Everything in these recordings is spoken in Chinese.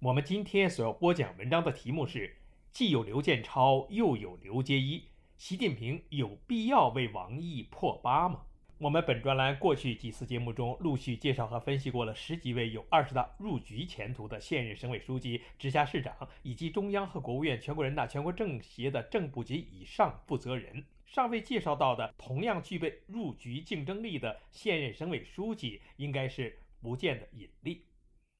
我们今天所要播讲文章的题目是：既有刘建超，又有刘结一，习近平有必要为王毅破疤吗？我们本专栏过去几次节目中陆续介绍和分析过了十几位有二十大入局前途的现任省委书记、直辖市长，以及中央和国务院、全国人大、全国政协的正部级以上负责人。尚未介绍到的同样具备入局竞争力的现任省委书记，应该是不见的引力。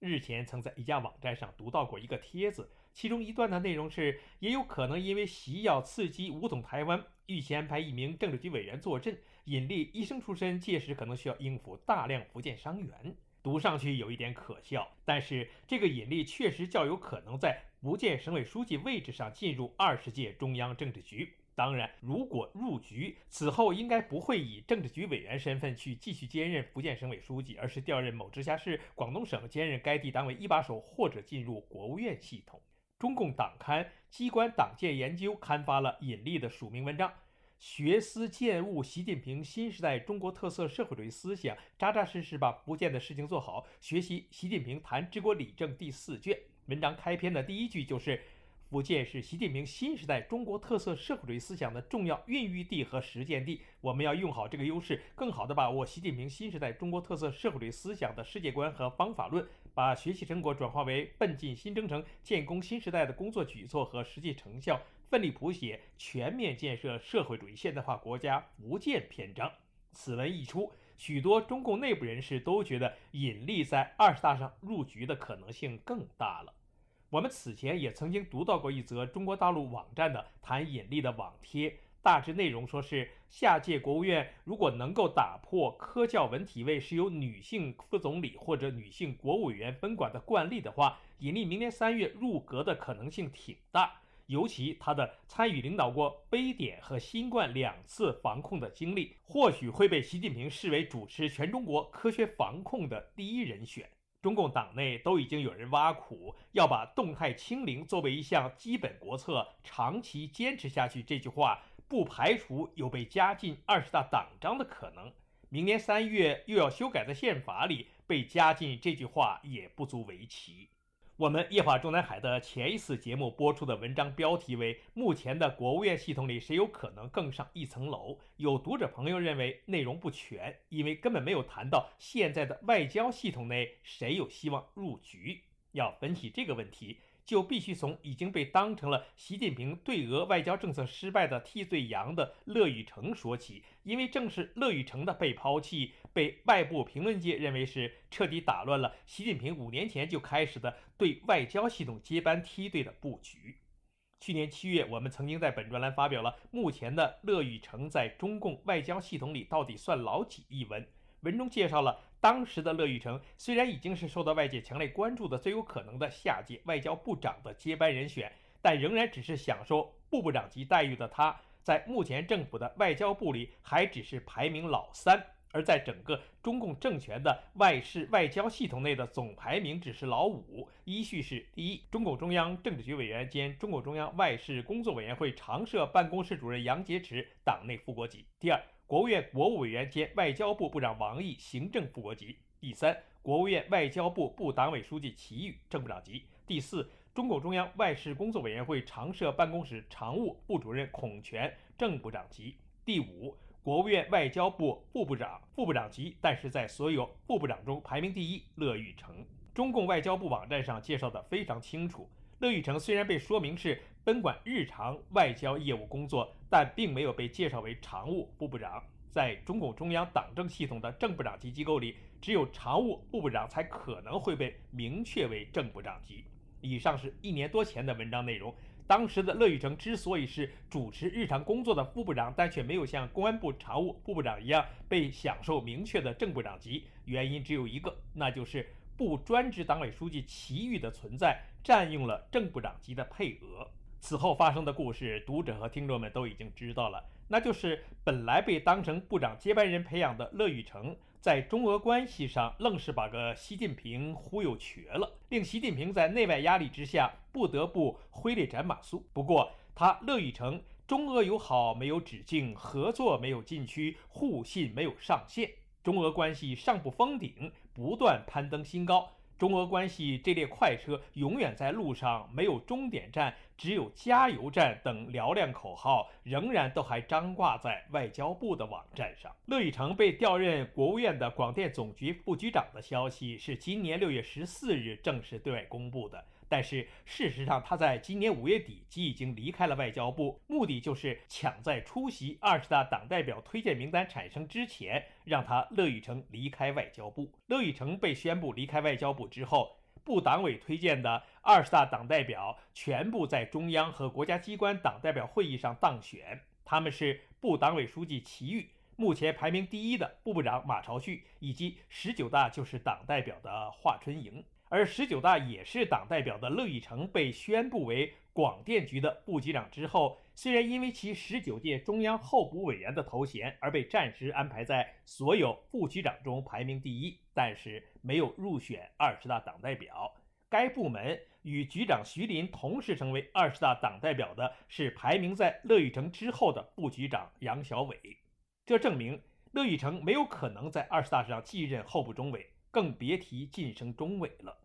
日前曾在一家网站上读到过一个帖子，其中一段的内容是：也有可能因为习要刺激武统台湾，预先安排一名政治局委员坐镇。尹力医生出身，届时可能需要应付大量福建伤员。读上去有一点可笑，但是这个尹力确实较有可能在福建省委书记位置上进入二十届中央政治局。当然，如果入局，此后应该不会以政治局委员身份去继续兼任福建省委书记，而是调任某直辖市、广东省，兼任该地党委一把手，或者进入国务院系统。中共党刊《机关党建研究》刊发了尹力的署名文章《学思践悟习近平新时代中国特色社会主义思想，扎扎实实把福建的事情做好》，学习习近平谈治国理政第四卷。文章开篇的第一句就是。福建是习近平新时代中国特色社会主义思想的重要孕育地和实践地。我们要用好这个优势，更好地把握习近平新时代中国特色社会主义思想的世界观和方法论，把学习成果转化为奋进新征程、建功新时代的工作举措和实际成效，奋力谱写全面建设社会主义现代化国家福建篇章。此文一出，许多中共内部人士都觉得尹力在二十大上入局的可能性更大了。我们此前也曾经读到过一则中国大陆网站的谈引力的网帖，大致内容说是下届国务院如果能够打破科教文体位是由女性副总理或者女性国务委员分管的惯例的话，引力明年三月入阁的可能性挺大。尤其他的参与领导过非典和新冠两次防控的经历，或许会被习近平视为主持全中国科学防控的第一人选。中共党内都已经有人挖苦，要把动态清零作为一项基本国策，长期坚持下去。这句话不排除有被加进二十大党章的可能。明年三月又要修改的宪法里被加进这句话，也不足为奇。我们夜话中南海的前一次节目播出的文章标题为“目前的国务院系统里谁有可能更上一层楼”。有读者朋友认为内容不全，因为根本没有谈到现在的外交系统内谁有希望入局。要分析这个问题。就必须从已经被当成了习近平对俄外交政策失败的替罪羊的乐玉成说起，因为正是乐玉成的被抛弃，被外部评论界认为是彻底打乱了习近平五年前就开始的对外交系统接班梯队的布局。去年七月，我们曾经在本专栏发表了目前的乐玉成在中共外交系统里到底算老几一文。文中介绍了当时的乐玉成，虽然已经是受到外界强烈关注的最有可能的下届外交部长的接班人选，但仍然只是享受部部长级待遇的他，在目前政府的外交部里还只是排名老三，而在整个中共政权的外事外交系统内的总排名只是老五，依序是：第一，中共中央政治局委员兼中共中央外事工作委员会常设办公室主任杨洁篪，党内副国级；第二。国务院国务委员兼外交部部长王毅，行政副国级；第三，国务院外交部部党委书记齐宇，正部长级；第四，中共中央外事工作委员会常设办公室常务部主任孔权，正部长级；第五，国务院外交部副部长、副部长级，但是在所有副部长中排名第一，乐玉成。中共外交部网站上介绍的非常清楚。乐玉成虽然被说明是分管日常外交业务工作，但并没有被介绍为常务部部长。在中共中央党政系统的正部长级机构里，只有常务部部长才可能会被明确为正部长级。以上是一年多前的文章内容。当时的乐玉成之所以是主持日常工作的副部长，但却没有像公安部常务部部长一样被享受明确的正部长级，原因只有一个，那就是部专职党委书记齐豫的存在。占用了正部长级的配额。此后发生的故事，读者和听众们都已经知道了，那就是本来被当成部长接班人培养的乐玉成，在中俄关系上愣是把个习近平忽悠瘸了，令习近平在内外压力之下不得不挥泪斩马谡。不过，他乐玉成中俄友好没有止境，合作没有禁区，互信没有上限，中俄关系上不封顶，不断攀登新高。中俄关系这列快车永远在路上，没有终点站，只有加油站等嘹亮口号，仍然都还张挂在外交部的网站上。乐玉成被调任国务院的广电总局副局长的消息是今年六月十四日正式对外公布的。但是事实上，他在今年五月底即已经离开了外交部，目的就是抢在出席二十大党代表推荐名单产生之前，让他乐玉成离开外交部。乐玉成被宣布离开外交部之后，部党委推荐的二十大党代表全部在中央和国家机关党代表会议上当选，他们是部党委书记齐豫，目前排名第一的部部长马朝旭，以及十九大就是党代表的华春莹。而十九大也是党代表的乐玉成被宣布为广电局的部级长之后，虽然因为其十九届中央候补委员的头衔而被暂时安排在所有副局长中排名第一，但是没有入选二十大党代表。该部门与局长徐林同时成为二十大党代表的是排名在乐玉成之后的部局长杨小伟。这证明乐玉成没有可能在二十大上继任候补中委。更别提晋升中委了。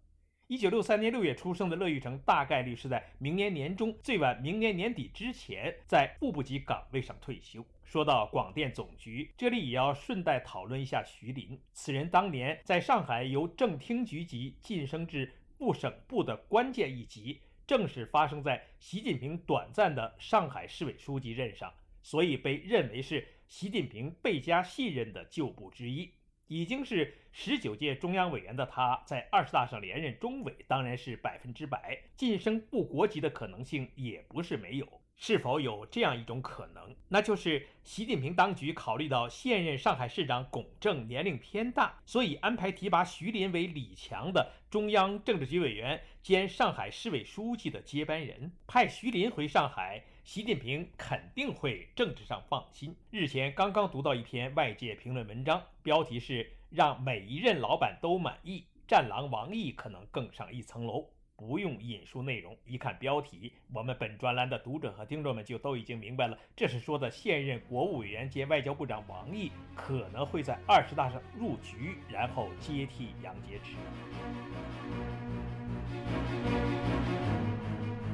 一九六三年六月出生的乐玉成，大概率是在明年年中，最晚明年年底之前，在副部级岗位上退休。说到广电总局，这里也要顺带讨论一下徐林。此人当年在上海由正厅局级晋升至副省部的关键一级，正是发生在习近平短暂的上海市委书记任上，所以被认为是习近平倍加信任的旧部之一。已经是十九届中央委员的他，在二十大上连任中委，当然是百分之百晋升部国级的可能性也不是没有。是否有这样一种可能，那就是习近平当局考虑到现任上海市长龚正年龄偏大，所以安排提拔徐林为李强的中央政治局委员兼上海市委书记的接班人，派徐林回上海。习近平肯定会政治上放心。日前刚刚读到一篇外界评论文章，标题是“让每一任老板都满意”，战狼王毅可能更上一层楼。不用引述内容，一看标题，我们本专栏的读者和听众们就都已经明白了，这是说的现任国务委员兼外交部长王毅可能会在二十大上入局，然后接替杨洁篪。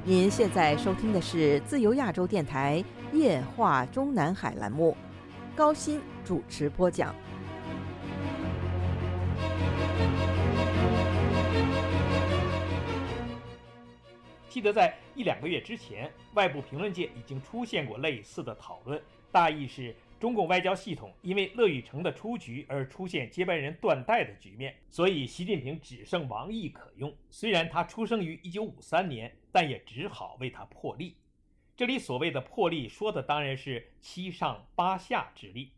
您现在收听的是自由亚洲电台夜话中南海栏目，高鑫主持播讲。记得在一两个月之前，外部评论界已经出现过类似的讨论，大意是。中共外交系统因为乐玉成的出局而出现接班人断代的局面，所以习近平只剩王毅可用。虽然他出生于一九五三年，但也只好为他破例。这里所谓的破例，说的当然是七上八下之例。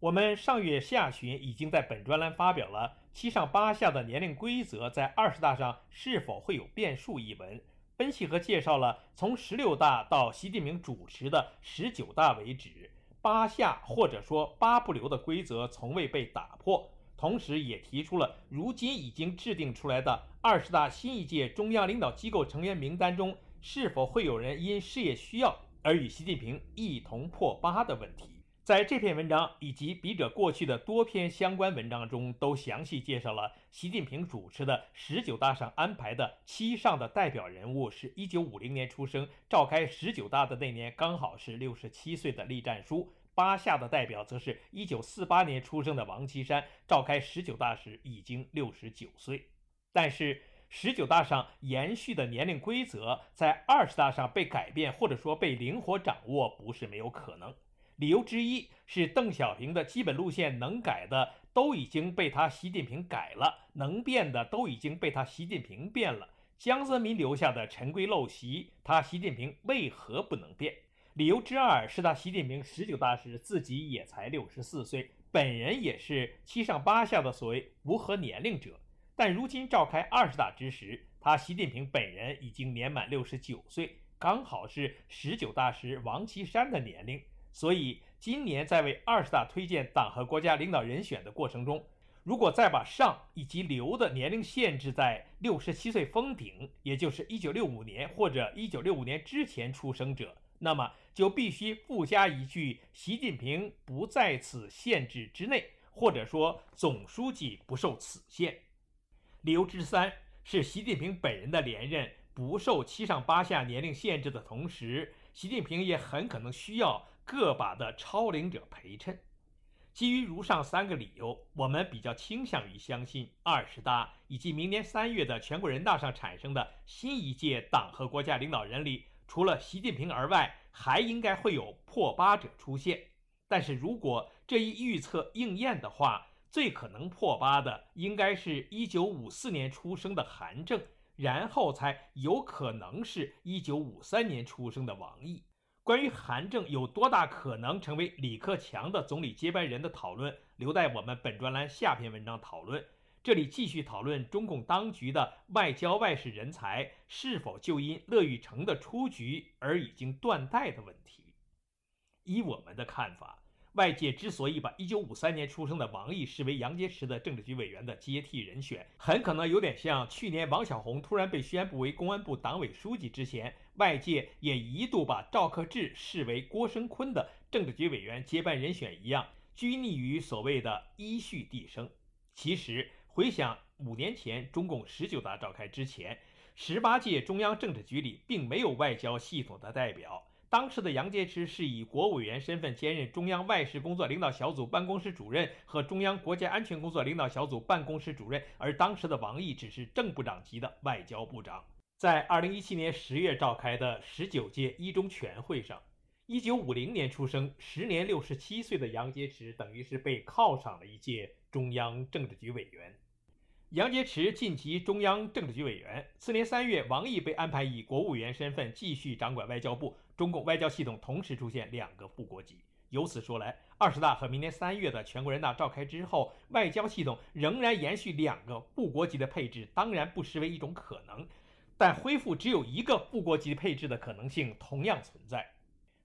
我们上月下旬已经在本专栏发表了《七上八下的年龄规则在二十大上是否会有变数》一文，分析和介绍了从十六大到习近平主持的十九大为止。八下或者说八不留的规则从未被打破，同时也提出了如今已经制定出来的二十大新一届中央领导机构成员名单中是否会有人因事业需要而与习近平一同破八的问题。在这篇文章以及笔者过去的多篇相关文章中，都详细介绍了习近平主持的十九大上安排的七上的代表人物是一九五零年出生，召开十九大的那年刚好是六十七岁的栗战书。八下的代表则是一九四八年出生的王岐山，召开十九大时已经六十九岁。但是十九大上延续的年龄规则，在二十大上被改变或者说被灵活掌握，不是没有可能。理由之一是邓小平的基本路线能改的都已经被他习近平改了，能变的都已经被他习近平变了。江泽民留下的陈规陋习，他习近平为何不能变？理由之二是他习近平十九大时自己也才六十四岁，本人也是七上八下的所谓无核年龄者，但如今召开二十大之时，他习近平本人已经年满六十九岁，刚好是十九大时王岐山的年龄，所以今年在为二十大推荐党和国家领导人选的过程中，如果再把上以及刘的年龄限制在六十七岁封顶，也就是一九六五年或者一九六五年之前出生者，那么就必须附加一句“习近平不在此限制之内”，或者说“总书记不受此限”。理由之三是习近平本人的连任不受七上八下年龄限制的同时，习近平也很可能需要个把的超龄者陪衬。基于如上三个理由，我们比较倾向于相信二十大以及明年三月的全国人大上产生的新一届党和国家领导人里，除了习近平而外，还应该会有破八者出现。但是如果这一预测应验的话，最可能破八的应该是一九五四年出生的韩正，然后才有可能是一九五三年出生的王毅。关于韩正有多大可能成为李克强的总理接班人的讨论，留待我们本专栏下篇文章讨论。这里继续讨论中共当局的外交外事人才是否就因乐玉成的出局而已经断代的问题。依我们的看法，外界之所以把1953年出生的王毅视为杨洁篪的政治局委员的接替人选，很可能有点像去年王小红突然被宣布为公安部党委书记之前。外界也一度把赵克志视为郭声琨的政治局委员接班人选一样，拘泥于所谓的依序递升。其实回想五年前中共十九大召开之前，十八届中央政治局里并没有外交系统的代表。当时的杨洁篪是以国务委员身份兼任中央外事工作领导小组办公室主任和中央国家安全工作领导小组办公室主任，而当时的王毅只是正部长级的外交部长。在二零一七年十月召开的十九届一中全会上，一九五零年出生、时年六十七岁的杨洁篪，等于是被犒赏了一届中央政治局委员。杨洁篪晋级中央政治局委员。次年三月，王毅被安排以国务委员身份继续掌管外交部。中共外交系统同时出现两个副国级。由此说来，二十大和明年三月的全国人大召开之后，外交系统仍然延续两个副国级的配置，当然不失为一种可能。但恢复只有一个副国级配置的可能性同样存在。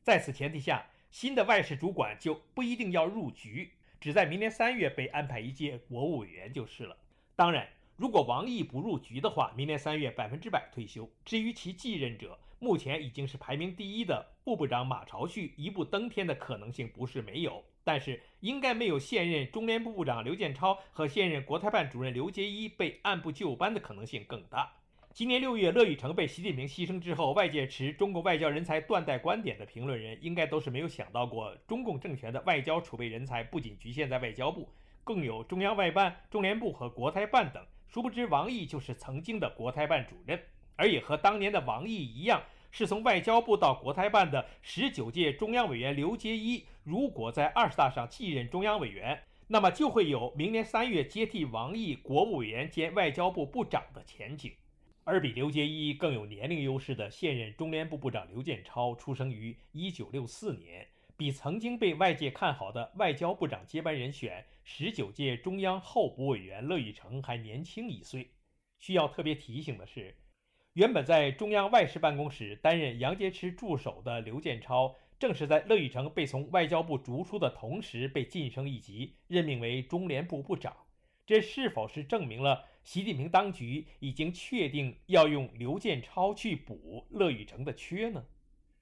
在此前提下，新的外事主管就不一定要入局，只在明年三月被安排一届国务委员就是了。当然，如果王毅不入局的话，明年三月百分之百退休。至于其继任者，目前已经是排名第一的副部长马朝旭一步登天的可能性不是没有，但是应该没有现任中联部部长刘建超和现任国台办主任刘结一被按部就班的可能性更大。今年六月，乐玉成被习近平牺牲之后，外界持中国外交人才断代观点的评论人，应该都是没有想到过，中共政权的外交储备人才不仅局限在外交部，更有中央外办、中联部和国台办等。殊不知，王毅就是曾经的国台办主任，而也和当年的王毅一样，是从外交部到国台办的十九届中央委员刘结一。如果在二十大上继任中央委员，那么就会有明年三月接替王毅国务委员兼外交部部长的前景。而比刘结一更有年龄优势的现任中联部部长刘建超，出生于一九六四年，比曾经被外界看好的外交部长接班人选十九届中央候补委员乐玉成还年轻一岁。需要特别提醒的是，原本在中央外事办公室担任杨洁篪助手的刘建超，正是在乐玉成被从外交部逐出的同时，被晋升一级，任命为中联部部长。这是否是证明了？习近平当局已经确定要用刘建超去补乐玉成的缺呢。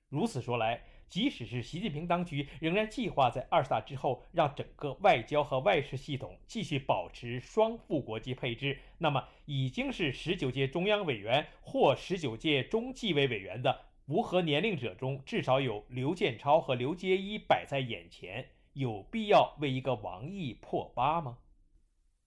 如此说来，即使是习近平当局仍然计划在二十大之后让整个外交和外事系统继续保持双副国级配置，那么已经是十九届中央委员或十九届中纪委委员的无核年龄者中，至少有刘建超和刘结一摆在眼前，有必要为一个王毅破八吗？